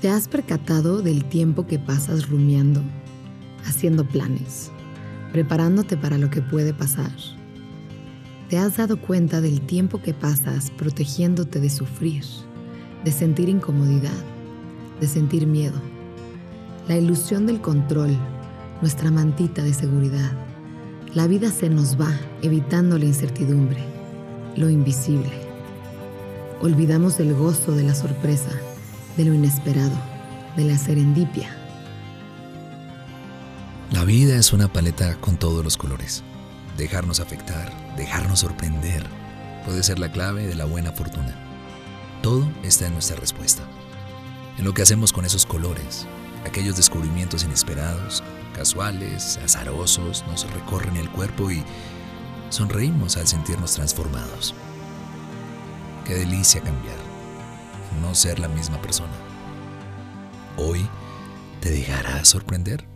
¿Te has percatado del tiempo que pasas rumiando, haciendo planes, preparándote para lo que puede pasar? ¿Te has dado cuenta del tiempo que pasas protegiéndote de sufrir, de sentir incomodidad, de sentir miedo? La ilusión del control, nuestra mantita de seguridad. La vida se nos va evitando la incertidumbre, lo invisible. Olvidamos el gozo de la sorpresa de lo inesperado, de la serendipia. La vida es una paleta con todos los colores. Dejarnos afectar, dejarnos sorprender, puede ser la clave de la buena fortuna. Todo está en nuestra respuesta. En lo que hacemos con esos colores, aquellos descubrimientos inesperados, casuales, azarosos, nos recorren el cuerpo y sonreímos al sentirnos transformados. Qué delicia cambiar no ser la misma persona. Hoy te dejará sorprender.